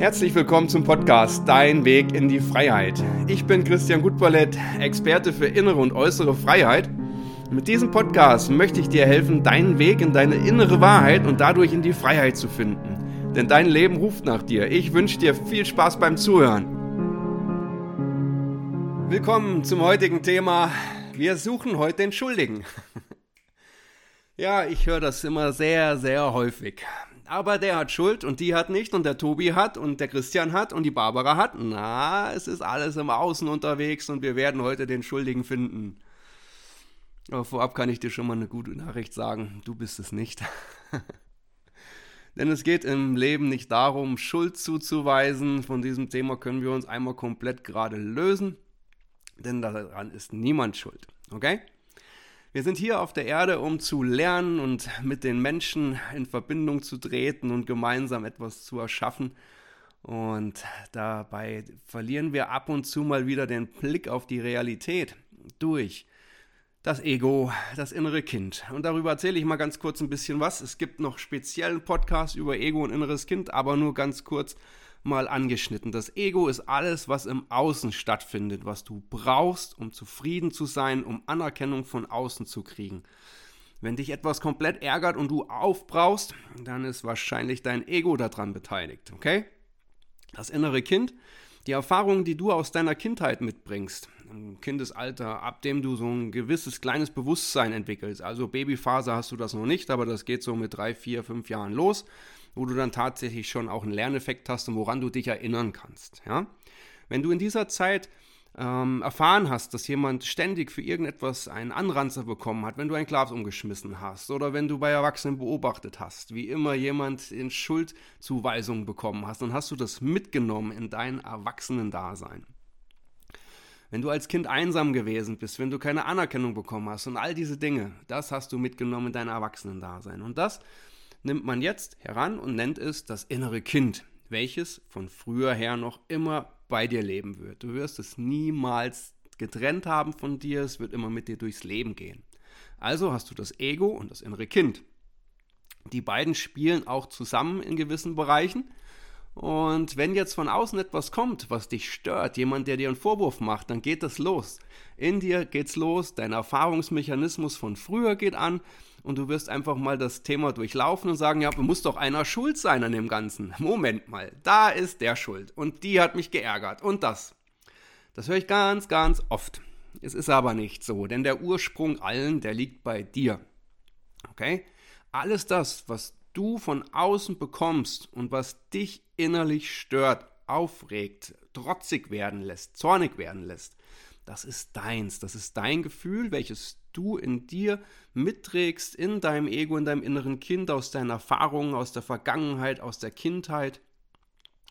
Herzlich willkommen zum Podcast Dein Weg in die Freiheit. Ich bin Christian Gutballett, Experte für innere und äußere Freiheit. Mit diesem Podcast möchte ich dir helfen, deinen Weg in deine innere Wahrheit und dadurch in die Freiheit zu finden. Denn dein Leben ruft nach dir. Ich wünsche dir viel Spaß beim Zuhören. Willkommen zum heutigen Thema. Wir suchen heute den Schuldigen. Ja, ich höre das immer sehr, sehr häufig aber der hat Schuld und die hat nicht und der Tobi hat und der Christian hat und die Barbara hat. Na, es ist alles im Außen unterwegs und wir werden heute den Schuldigen finden. Aber vorab kann ich dir schon mal eine gute Nachricht sagen, du bist es nicht. Denn es geht im Leben nicht darum, Schuld zuzuweisen. Von diesem Thema können wir uns einmal komplett gerade lösen. Denn daran ist niemand schuld. Okay? Wir sind hier auf der Erde, um zu lernen und mit den Menschen in Verbindung zu treten und gemeinsam etwas zu erschaffen. Und dabei verlieren wir ab und zu mal wieder den Blick auf die Realität durch das Ego, das innere Kind. Und darüber erzähle ich mal ganz kurz ein bisschen was. Es gibt noch speziellen Podcast über Ego und inneres Kind, aber nur ganz kurz mal angeschnitten. Das Ego ist alles, was im Außen stattfindet, was du brauchst, um zufrieden zu sein, um Anerkennung von außen zu kriegen. Wenn dich etwas komplett ärgert und du aufbrauchst, dann ist wahrscheinlich dein Ego daran beteiligt, okay? Das innere Kind, die Erfahrungen, die du aus deiner Kindheit mitbringst, im Kindesalter, ab dem du so ein gewisses kleines Bewusstsein entwickelst. Also Babyphase hast du das noch nicht, aber das geht so mit drei, vier, fünf Jahren los wo du dann tatsächlich schon auch einen Lerneffekt hast und woran du dich erinnern kannst. Ja? Wenn du in dieser Zeit ähm, erfahren hast, dass jemand ständig für irgendetwas einen Anranzer bekommen hat, wenn du ein Glas umgeschmissen hast oder wenn du bei Erwachsenen beobachtet hast, wie immer jemand in Schuldzuweisungen bekommen hast, dann hast du das mitgenommen in dein Erwachsenendasein. Wenn du als Kind einsam gewesen bist, wenn du keine Anerkennung bekommen hast und all diese Dinge, das hast du mitgenommen in dein Erwachsenendasein. Und das nimmt man jetzt heran und nennt es das innere Kind, welches von früher her noch immer bei dir leben wird. Du wirst es niemals getrennt haben von dir, es wird immer mit dir durchs Leben gehen. Also hast du das Ego und das innere Kind. Die beiden spielen auch zusammen in gewissen Bereichen. Und wenn jetzt von außen etwas kommt, was dich stört, jemand, der dir einen Vorwurf macht, dann geht das los. In dir geht's los, dein Erfahrungsmechanismus von früher geht an und du wirst einfach mal das Thema durchlaufen und sagen, ja, muss doch einer schuld sein an dem Ganzen. Moment mal, da ist der schuld und die hat mich geärgert und das. Das höre ich ganz, ganz oft. Es ist aber nicht so, denn der Ursprung allen, der liegt bei dir. Okay? Alles das, was du von außen bekommst und was dich innerlich stört, aufregt, trotzig werden lässt, zornig werden lässt, das ist deins, das ist dein Gefühl, welches du in dir mitträgst, in deinem Ego, in deinem inneren Kind, aus deinen Erfahrungen, aus der Vergangenheit, aus der Kindheit.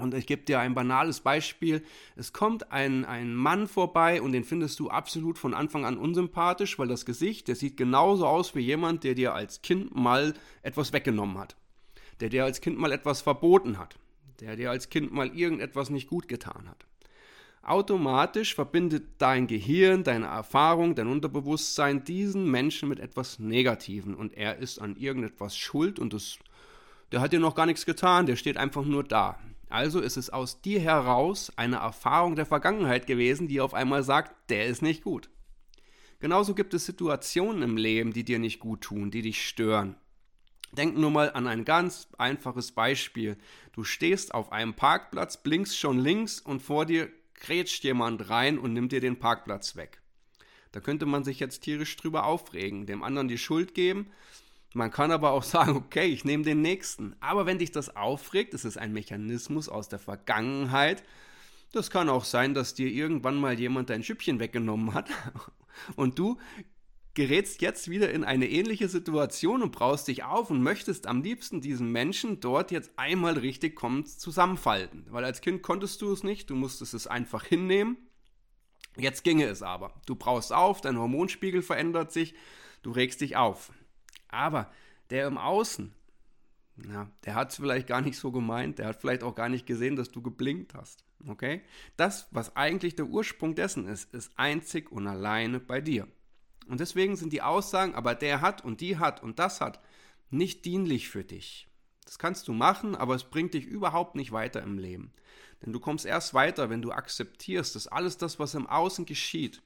Und ich gebe dir ein banales Beispiel. Es kommt ein, ein Mann vorbei und den findest du absolut von Anfang an unsympathisch, weil das Gesicht, der sieht genauso aus wie jemand, der dir als Kind mal etwas weggenommen hat. Der dir als Kind mal etwas verboten hat. Der dir als Kind mal irgendetwas nicht gut getan hat. Automatisch verbindet dein Gehirn, deine Erfahrung, dein Unterbewusstsein diesen Menschen mit etwas Negativen und er ist an irgendetwas schuld und das, der hat dir noch gar nichts getan, der steht einfach nur da. Also ist es aus dir heraus eine Erfahrung der Vergangenheit gewesen, die auf einmal sagt, der ist nicht gut. Genauso gibt es Situationen im Leben, die dir nicht gut tun, die dich stören. Denk nur mal an ein ganz einfaches Beispiel. Du stehst auf einem Parkplatz, blinkst schon links und vor dir grätscht jemand rein und nimmt dir den Parkplatz weg. Da könnte man sich jetzt tierisch drüber aufregen, dem anderen die Schuld geben. Man kann aber auch sagen, okay, ich nehme den nächsten. Aber wenn dich das aufregt, ist es ein Mechanismus aus der Vergangenheit. Das kann auch sein, dass dir irgendwann mal jemand dein Schüppchen weggenommen hat und du gerätst jetzt wieder in eine ähnliche Situation und brauchst dich auf und möchtest am liebsten diesen Menschen dort jetzt einmal richtig kommen zusammenfalten. Weil als Kind konntest du es nicht, du musstest es einfach hinnehmen. Jetzt ginge es aber. Du brauchst auf, dein Hormonspiegel verändert sich, du regst dich auf. Aber der im Außen, ja, der hat es vielleicht gar nicht so gemeint, der hat vielleicht auch gar nicht gesehen, dass du geblinkt hast. Okay? Das, was eigentlich der Ursprung dessen ist, ist einzig und alleine bei dir. Und deswegen sind die Aussagen, aber der hat und die hat und das hat, nicht dienlich für dich. Das kannst du machen, aber es bringt dich überhaupt nicht weiter im Leben. Denn du kommst erst weiter, wenn du akzeptierst, dass alles das, was im Außen geschieht,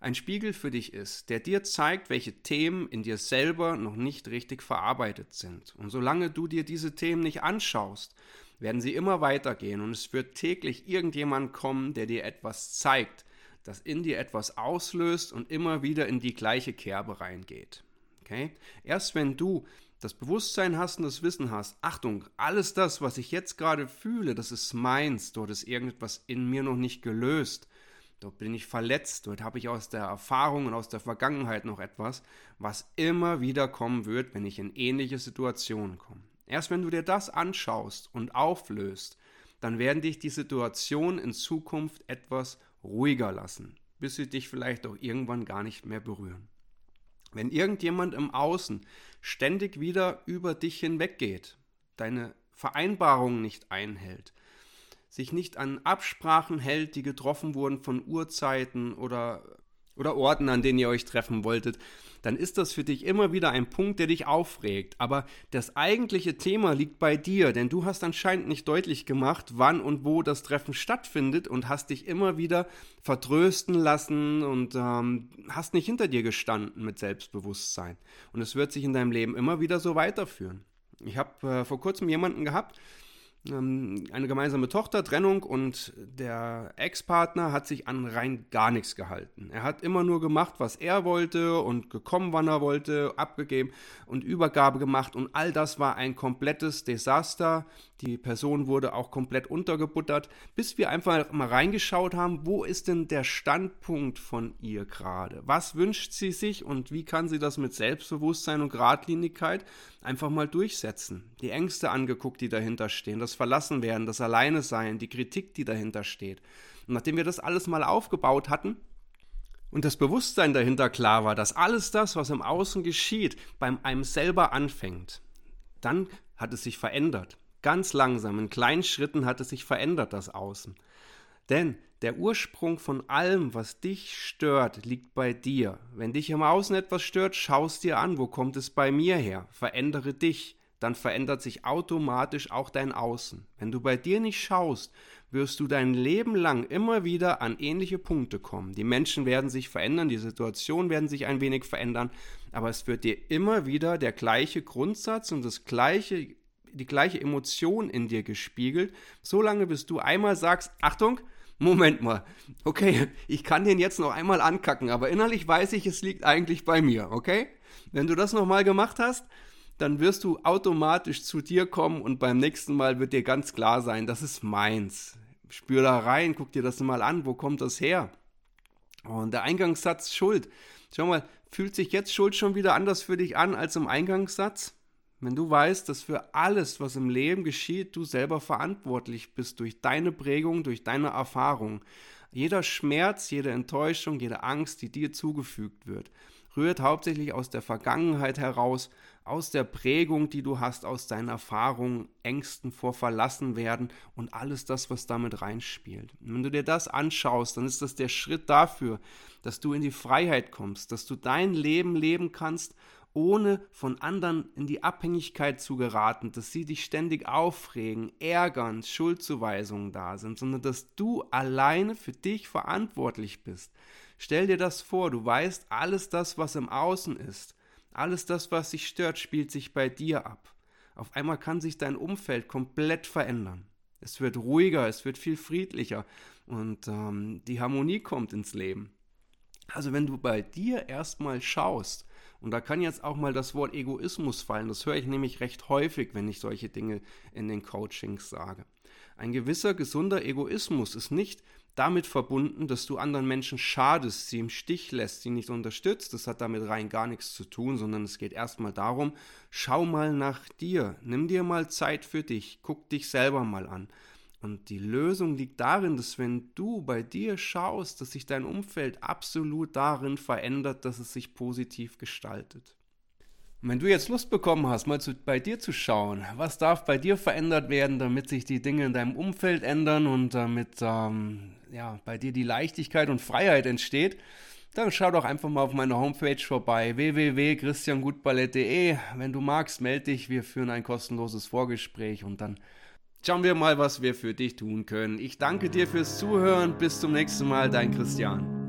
ein Spiegel für dich ist, der dir zeigt, welche Themen in dir selber noch nicht richtig verarbeitet sind. Und solange du dir diese Themen nicht anschaust, werden sie immer weitergehen und es wird täglich irgendjemand kommen, der dir etwas zeigt, das in dir etwas auslöst und immer wieder in die gleiche Kerbe reingeht. Okay? Erst wenn du das Bewusstsein hast und das Wissen hast, Achtung, alles das, was ich jetzt gerade fühle, das ist meins, dort ist irgendetwas in mir noch nicht gelöst, dort bin ich verletzt, dort habe ich aus der Erfahrung und aus der Vergangenheit noch etwas, was immer wieder kommen wird, wenn ich in ähnliche Situationen komme. Erst wenn du dir das anschaust und auflöst, dann werden dich die Situationen in Zukunft etwas ruhiger lassen, bis sie dich vielleicht auch irgendwann gar nicht mehr berühren. Wenn irgendjemand im Außen ständig wieder über dich hinweggeht, deine Vereinbarungen nicht einhält, sich nicht an Absprachen hält, die getroffen wurden von Uhrzeiten oder oder Orten, an denen ihr euch treffen wolltet, dann ist das für dich immer wieder ein Punkt, der dich aufregt. Aber das eigentliche Thema liegt bei dir, denn du hast anscheinend nicht deutlich gemacht, wann und wo das Treffen stattfindet und hast dich immer wieder vertrösten lassen und ähm, hast nicht hinter dir gestanden mit Selbstbewusstsein. Und es wird sich in deinem Leben immer wieder so weiterführen. Ich habe äh, vor kurzem jemanden gehabt, eine gemeinsame Tochter, Trennung und der Ex-Partner hat sich an rein gar nichts gehalten. Er hat immer nur gemacht, was er wollte und gekommen, wann er wollte, abgegeben und Übergabe gemacht und all das war ein komplettes Desaster. Die Person wurde auch komplett untergebuttert, bis wir einfach mal reingeschaut haben, wo ist denn der Standpunkt von ihr gerade? Was wünscht sie sich und wie kann sie das mit Selbstbewusstsein und Gradlinigkeit einfach mal durchsetzen? Die Ängste angeguckt, die dahinter stehen, das Verlassenwerden, das Alleine sein, die Kritik, die dahinter steht. Und nachdem wir das alles mal aufgebaut hatten, und das Bewusstsein dahinter klar war, dass alles das, was im Außen geschieht, beim einem selber anfängt, dann hat es sich verändert. Ganz langsam, in kleinen Schritten hat es sich verändert, das Außen. Denn der Ursprung von allem, was dich stört, liegt bei dir. Wenn dich im Außen etwas stört, schaust dir an, wo kommt es bei mir her? Verändere dich, dann verändert sich automatisch auch dein Außen. Wenn du bei dir nicht schaust, wirst du dein Leben lang immer wieder an ähnliche Punkte kommen. Die Menschen werden sich verändern, die Situationen werden sich ein wenig verändern, aber es wird dir immer wieder der gleiche Grundsatz und das gleiche die gleiche Emotion in dir gespiegelt, solange bis du einmal sagst, Achtung, Moment mal, okay, ich kann den jetzt noch einmal ankacken, aber innerlich weiß ich, es liegt eigentlich bei mir, okay? Wenn du das nochmal gemacht hast, dann wirst du automatisch zu dir kommen und beim nächsten Mal wird dir ganz klar sein, das ist meins. Spür da rein, guck dir das mal an, wo kommt das her? Und der Eingangssatz Schuld. Schau mal, fühlt sich jetzt Schuld schon wieder anders für dich an als im Eingangssatz? Wenn du weißt, dass für alles, was im Leben geschieht, du selber verantwortlich bist durch deine Prägung, durch deine Erfahrung. Jeder Schmerz, jede Enttäuschung, jede Angst, die dir zugefügt wird, rührt hauptsächlich aus der Vergangenheit heraus, aus der Prägung, die du hast, aus deinen Erfahrungen, Ängsten vor Verlassenwerden und alles das, was damit reinspielt. Und wenn du dir das anschaust, dann ist das der Schritt dafür, dass du in die Freiheit kommst, dass du dein Leben leben kannst ohne von anderen in die Abhängigkeit zu geraten, dass sie dich ständig aufregen, ärgern, Schuldzuweisungen da sind, sondern dass du alleine für dich verantwortlich bist. Stell dir das vor, du weißt, alles das, was im Außen ist, alles das, was dich stört, spielt sich bei dir ab. Auf einmal kann sich dein Umfeld komplett verändern. Es wird ruhiger, es wird viel friedlicher und ähm, die Harmonie kommt ins Leben. Also wenn du bei dir erstmal schaust, und da kann jetzt auch mal das Wort Egoismus fallen. Das höre ich nämlich recht häufig, wenn ich solche Dinge in den Coachings sage. Ein gewisser gesunder Egoismus ist nicht damit verbunden, dass du anderen Menschen schadest, sie im Stich lässt, sie nicht unterstützt. Das hat damit rein gar nichts zu tun, sondern es geht erstmal darum, schau mal nach dir, nimm dir mal Zeit für dich, guck dich selber mal an. Und die Lösung liegt darin, dass wenn du bei dir schaust, dass sich dein Umfeld absolut darin verändert, dass es sich positiv gestaltet. Und wenn du jetzt Lust bekommen hast, mal zu, bei dir zu schauen, was darf bei dir verändert werden, damit sich die Dinge in deinem Umfeld ändern und damit ähm, ja, bei dir die Leichtigkeit und Freiheit entsteht, dann schau doch einfach mal auf meiner Homepage vorbei, www.christiangutballett.de. Wenn du magst, melde dich, wir führen ein kostenloses Vorgespräch und dann schauen wir mal, was wir für dich tun können. Ich danke dir fürs Zuhören, bis zum nächsten Mal, dein Christian.